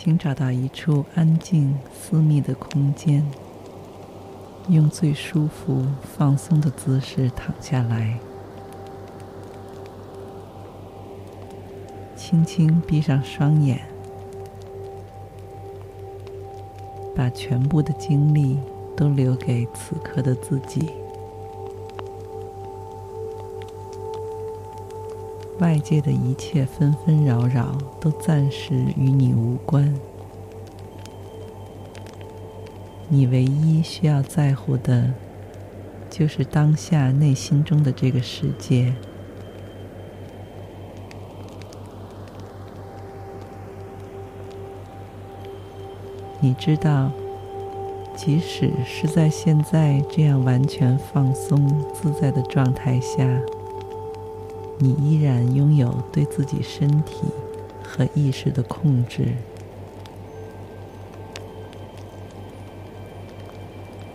请找到一处安静、私密的空间，用最舒服、放松的姿势躺下来，轻轻闭上双眼，把全部的精力都留给此刻的自己。外界的一切纷纷扰扰都暂时与你无关。你唯一需要在乎的，就是当下内心中的这个世界。你知道，即使是在现在这样完全放松自在的状态下，你依然拥有对自己身体和意识的控制。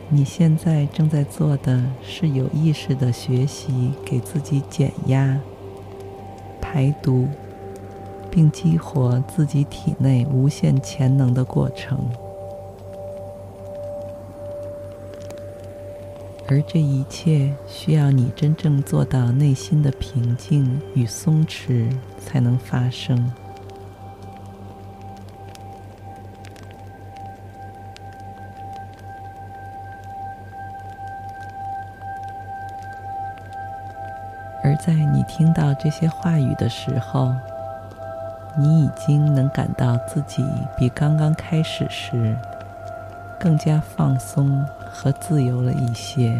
你现在正在做的是有意识的学习，给自己减压、排毒，并激活自己体内无限潜能的过程。而这一切需要你真正做到内心的平静与松弛才能发生。而在你听到这些话语的时候，你已经能感到自己比刚刚开始时更加放松。和自由了一些，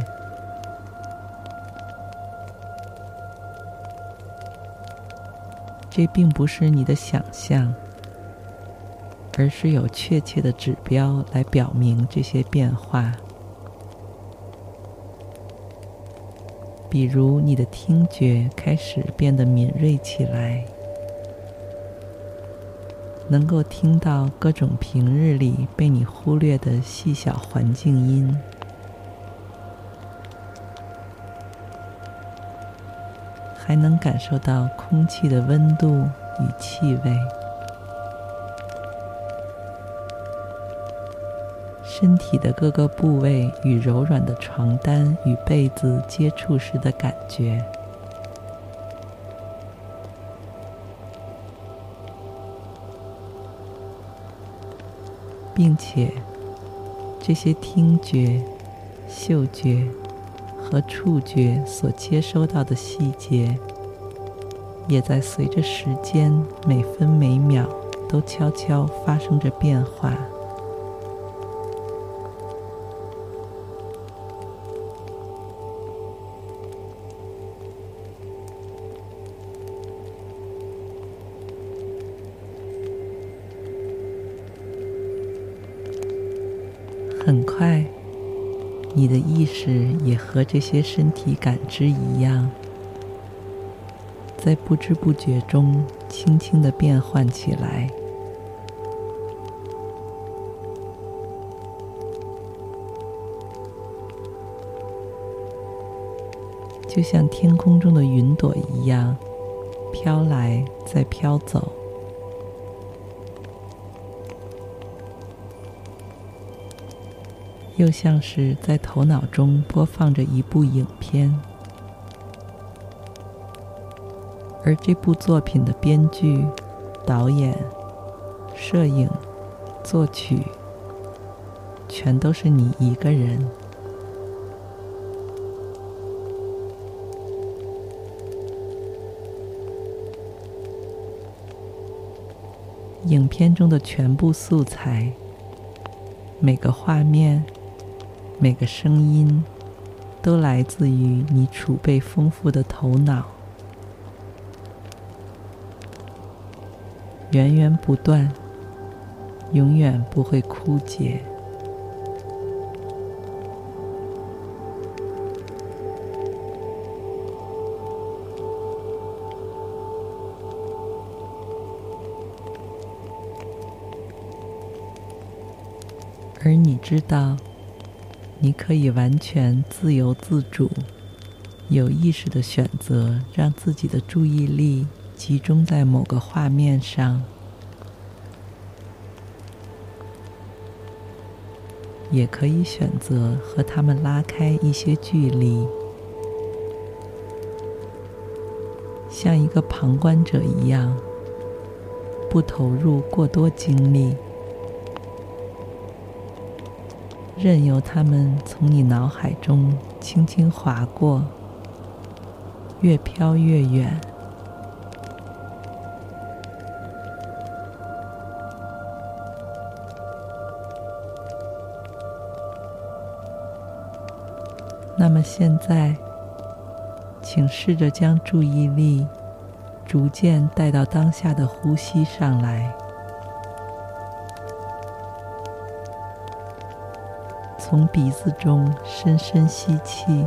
这并不是你的想象，而是有确切的指标来表明这些变化。比如，你的听觉开始变得敏锐起来。能够听到各种平日里被你忽略的细小环境音，还能感受到空气的温度与气味，身体的各个部位与柔软的床单与被子接触时的感觉。并且，这些听觉、嗅觉和触觉所接收到的细节，也在随着时间每分每秒都悄悄发生着变化。很快，你的意识也和这些身体感知一样，在不知不觉中轻轻的变换起来，就像天空中的云朵一样，飘来再飘走。又像是在头脑中播放着一部影片，而这部作品的编剧、导演、摄影、作曲，全都是你一个人。影片中的全部素材，每个画面。每个声音都来自于你储备丰富的头脑，源源不断，永远不会枯竭。而你知道，你可以完全自由自主、有意识的选择，让自己的注意力集中在某个画面上，也可以选择和他们拉开一些距离，像一个旁观者一样，不投入过多精力。任由它们从你脑海中轻轻划过，越飘越远。那么现在，请试着将注意力逐渐带到当下的呼吸上来。从鼻子中深深吸气，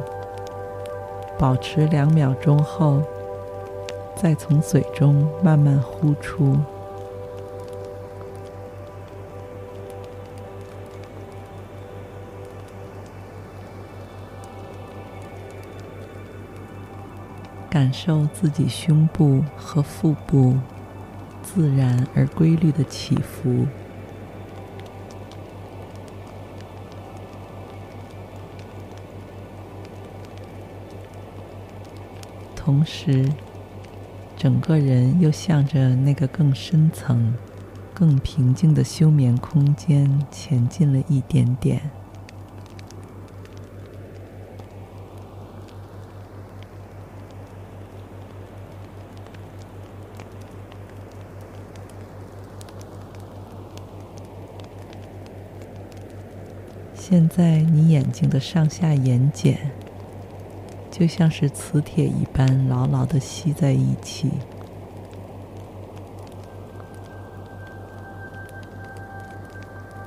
保持两秒钟后，再从嘴中慢慢呼出。感受自己胸部和腹部自然而规律的起伏。同时，整个人又向着那个更深层、更平静的休眠空间前进了一点点。现在，你眼睛的上下眼睑。就像是磁铁一般牢牢的吸在一起，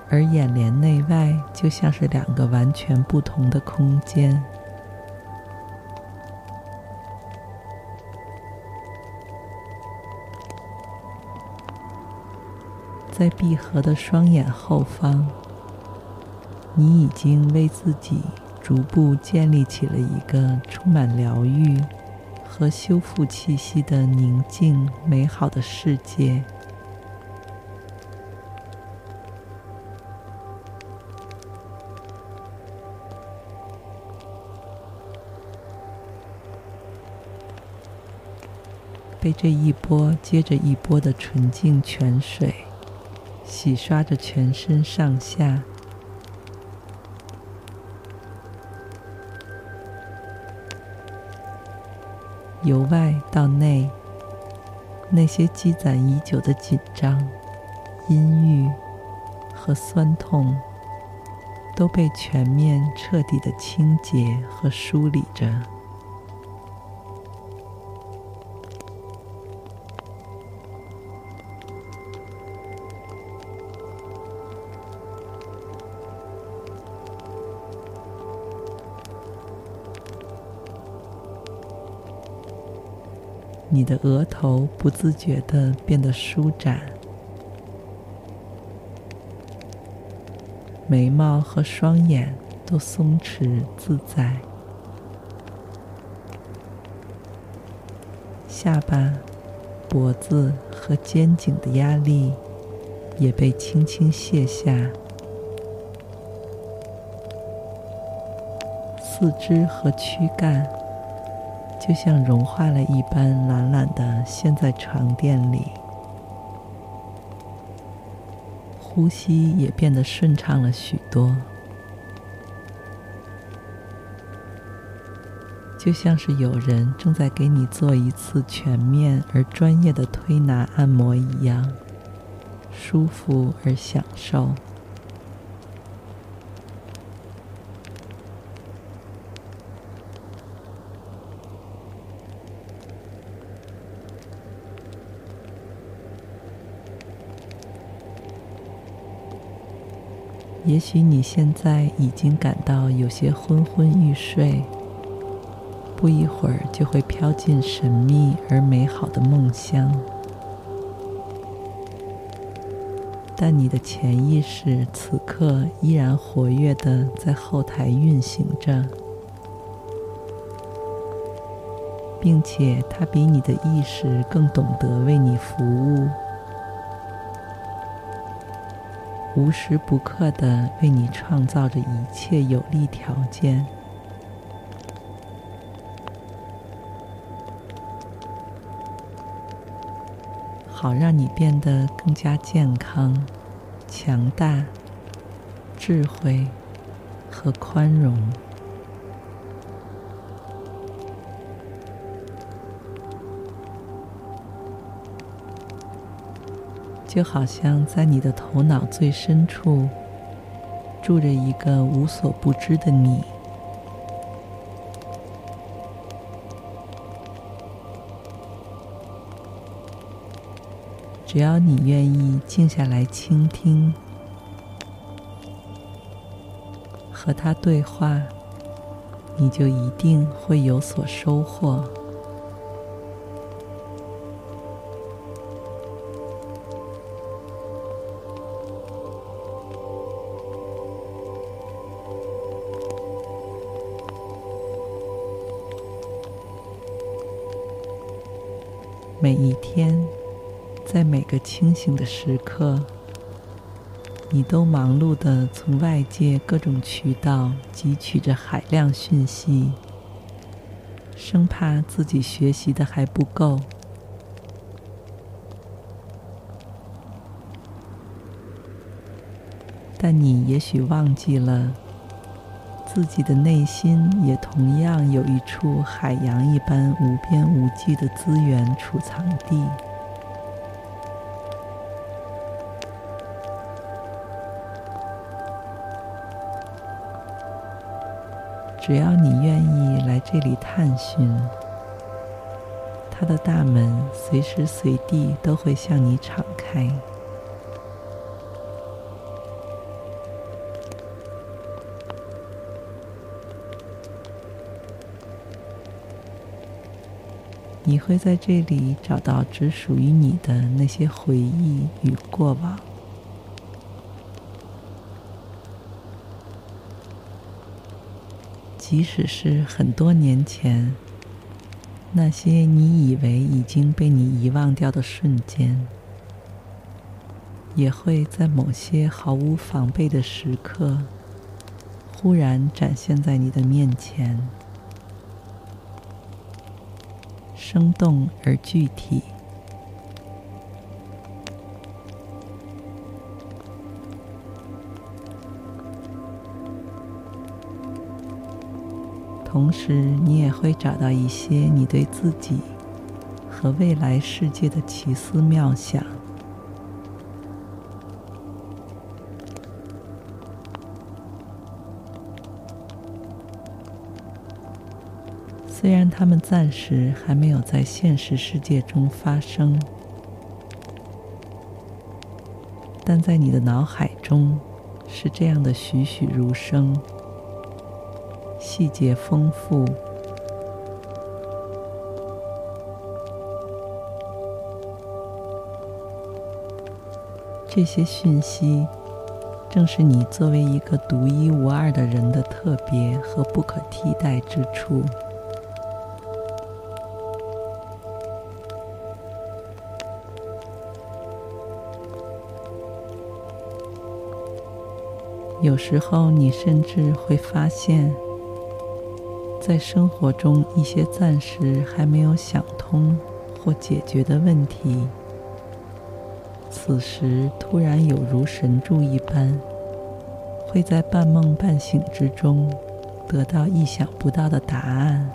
而眼帘内外就像是两个完全不同的空间。在闭合的双眼后方，你已经为自己。逐步建立起了一个充满疗愈和修复气息的宁静美好的世界。被这一波接着一波的纯净泉水洗刷着全身上下。由外到内，那些积攒已久的紧张、阴郁和酸痛，都被全面彻底的清洁和梳理着。你的额头不自觉地变得舒展，眉毛和双眼都松弛自在，下巴、脖子和肩颈的压力也被轻轻卸下，四肢和躯干。就像融化了一般，懒懒的陷在床垫里，呼吸也变得顺畅了许多，就像是有人正在给你做一次全面而专业的推拿按摩一样，舒服而享受。也许你现在已经感到有些昏昏欲睡，不一会儿就会飘进神秘而美好的梦乡。但你的潜意识此刻依然活跃地在后台运行着，并且它比你的意识更懂得为你服务。无时不刻的为你创造着一切有利条件，好让你变得更加健康、强大、智慧和宽容。就好像在你的头脑最深处住着一个无所不知的你，只要你愿意静下来倾听，和他对话，你就一定会有所收获。清醒的时刻，你都忙碌的从外界各种渠道汲取着海量讯息，生怕自己学习的还不够。但你也许忘记了。自己的内心也同样有一处海洋一般无边无际的资源储藏地。只要你愿意来这里探寻，它的大门随时随地都会向你敞开。你会在这里找到只属于你的那些回忆与过往，即使是很多年前，那些你以为已经被你遗忘掉的瞬间，也会在某些毫无防备的时刻，忽然展现在你的面前。生动而具体，同时你也会找到一些你对自己和未来世界的奇思妙想。虽然他们暂时还没有在现实世界中发生，但在你的脑海中是这样的栩栩如生，细节丰富。这些讯息正是你作为一个独一无二的人的特别和不可替代之处。有时候，你甚至会发现，在生活中一些暂时还没有想通或解决的问题，此时突然有如神助一般，会在半梦半醒之中得到意想不到的答案。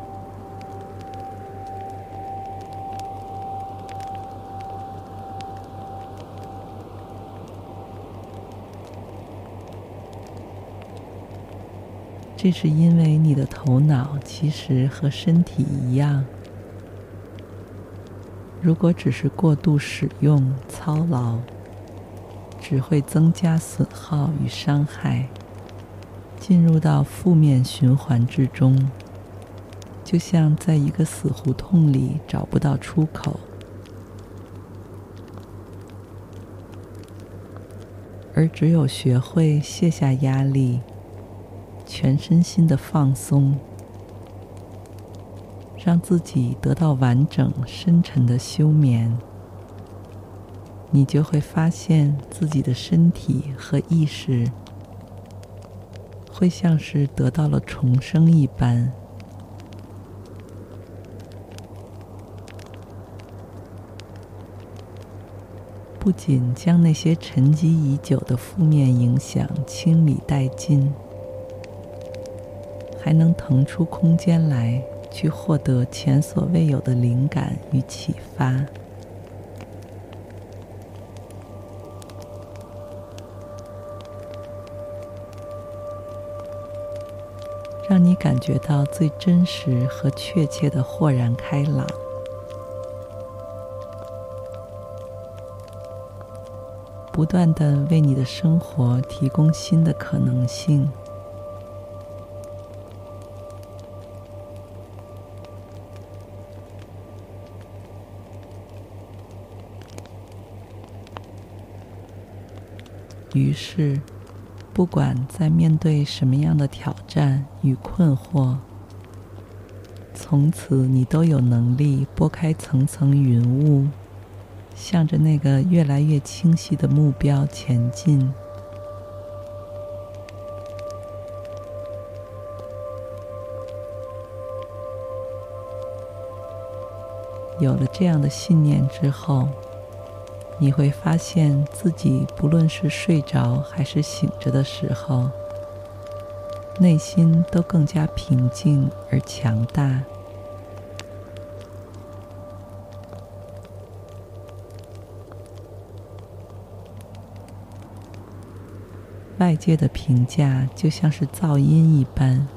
这是因为你的头脑其实和身体一样，如果只是过度使用、操劳，只会增加损耗与伤害，进入到负面循环之中，就像在一个死胡同里找不到出口。而只有学会卸下压力，全身心的放松，让自己得到完整深沉的休眠，你就会发现自己的身体和意识会像是得到了重生一般。不仅将那些沉积已久的负面影响清理殆尽，还能腾出空间来去获得前所未有的灵感与启发，让你感觉到最真实和确切的豁然开朗。不断的为你的生活提供新的可能性。于是，不管在面对什么样的挑战与困惑，从此你都有能力拨开层层云雾。向着那个越来越清晰的目标前进。有了这样的信念之后，你会发现自己不论是睡着还是醒着的时候，内心都更加平静而强大。外界的评价就像是噪音一般，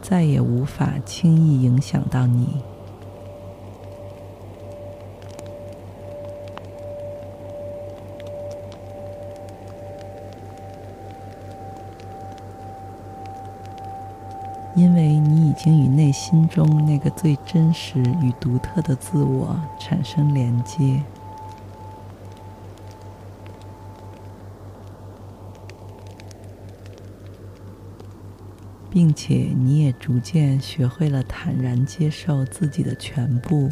再也无法轻易影响到你，为你已经与内心中那个最真实与独特的自我产生连接。并且你也逐渐学会了坦然接受自己的全部，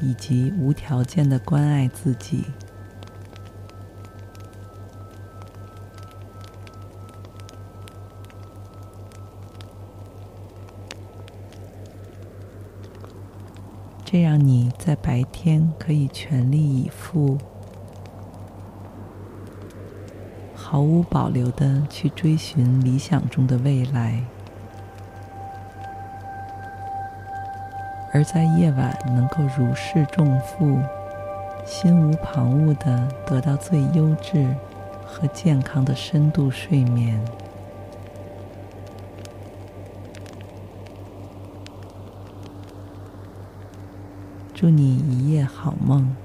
以及无条件的关爱自己。这让你在白天可以全力以赴。毫无保留的去追寻理想中的未来，而在夜晚能够如释重负，心无旁骛的得到最优质和健康的深度睡眠。祝你一夜好梦，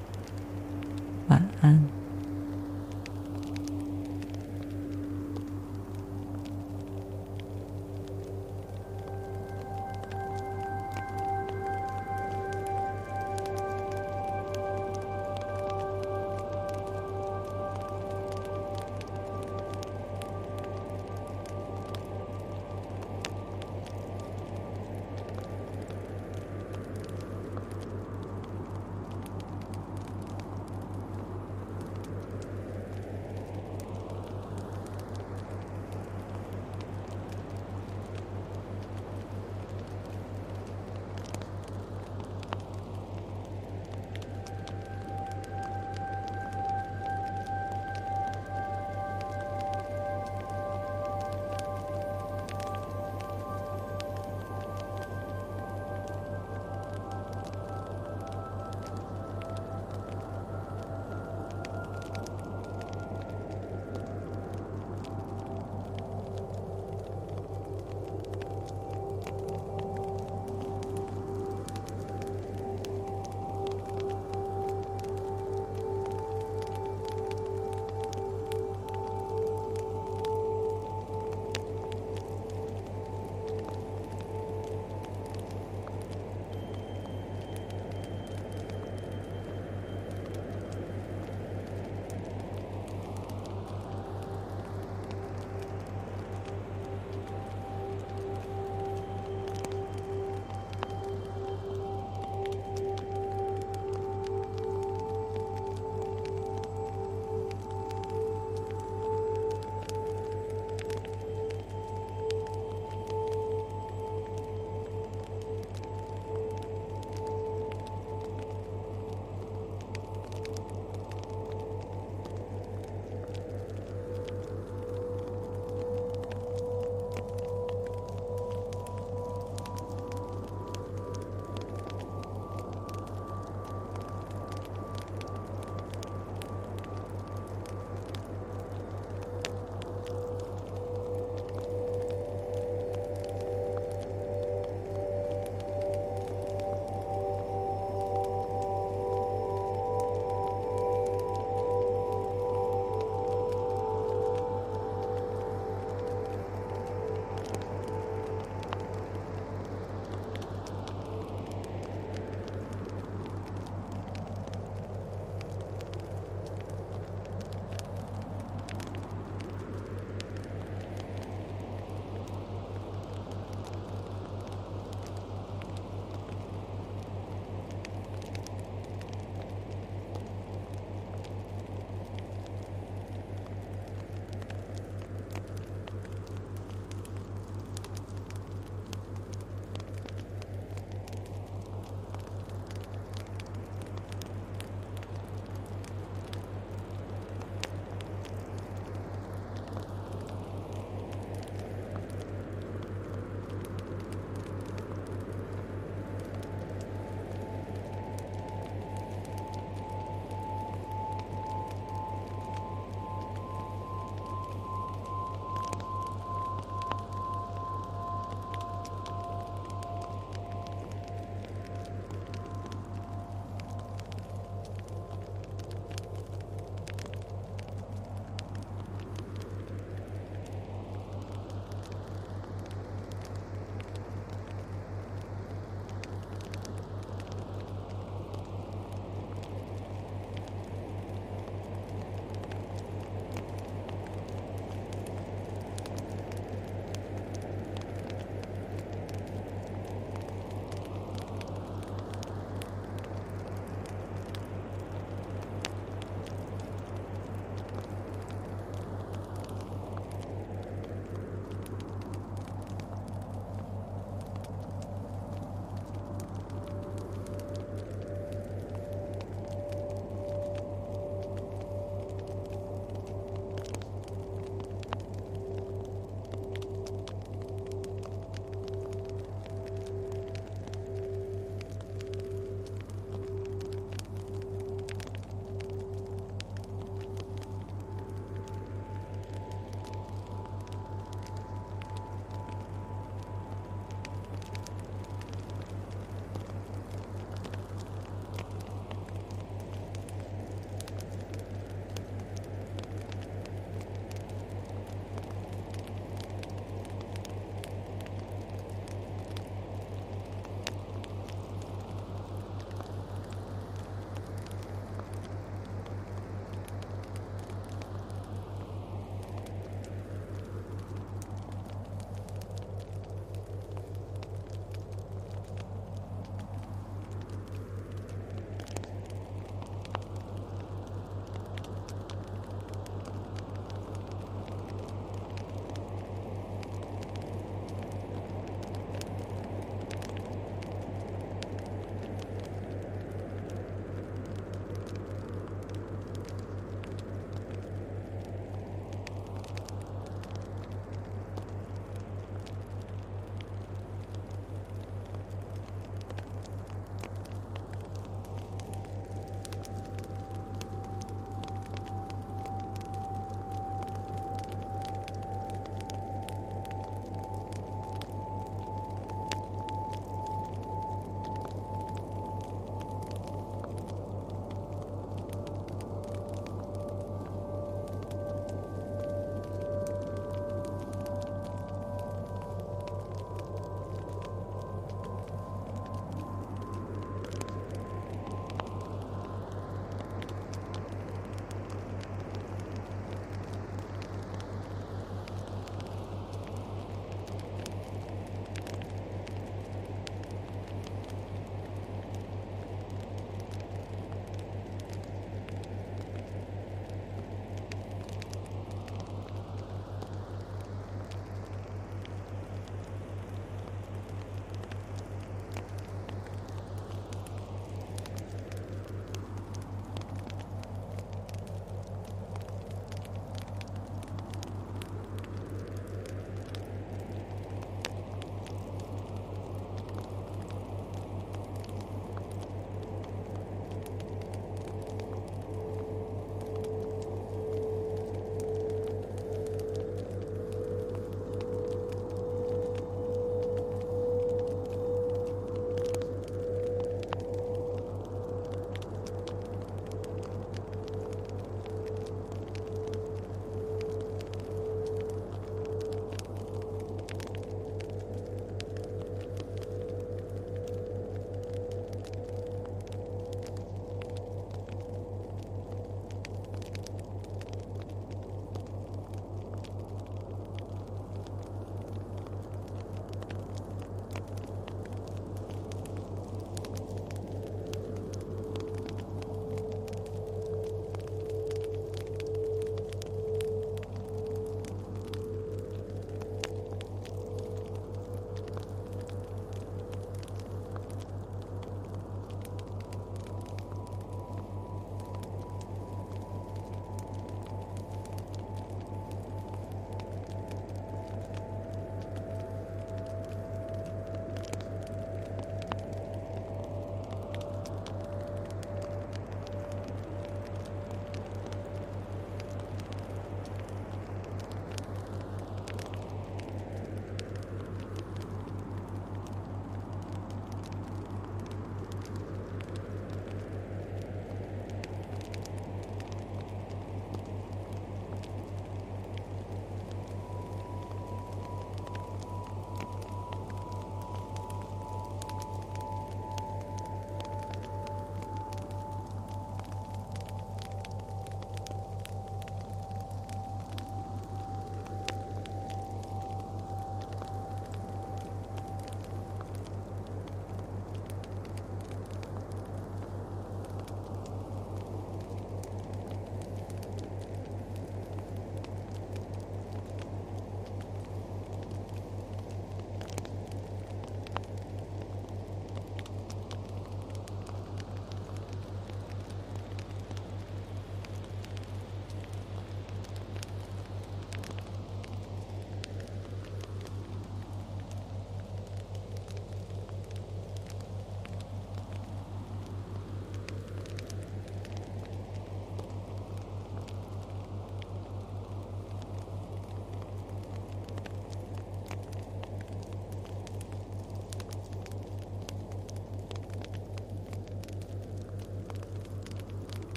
晚安。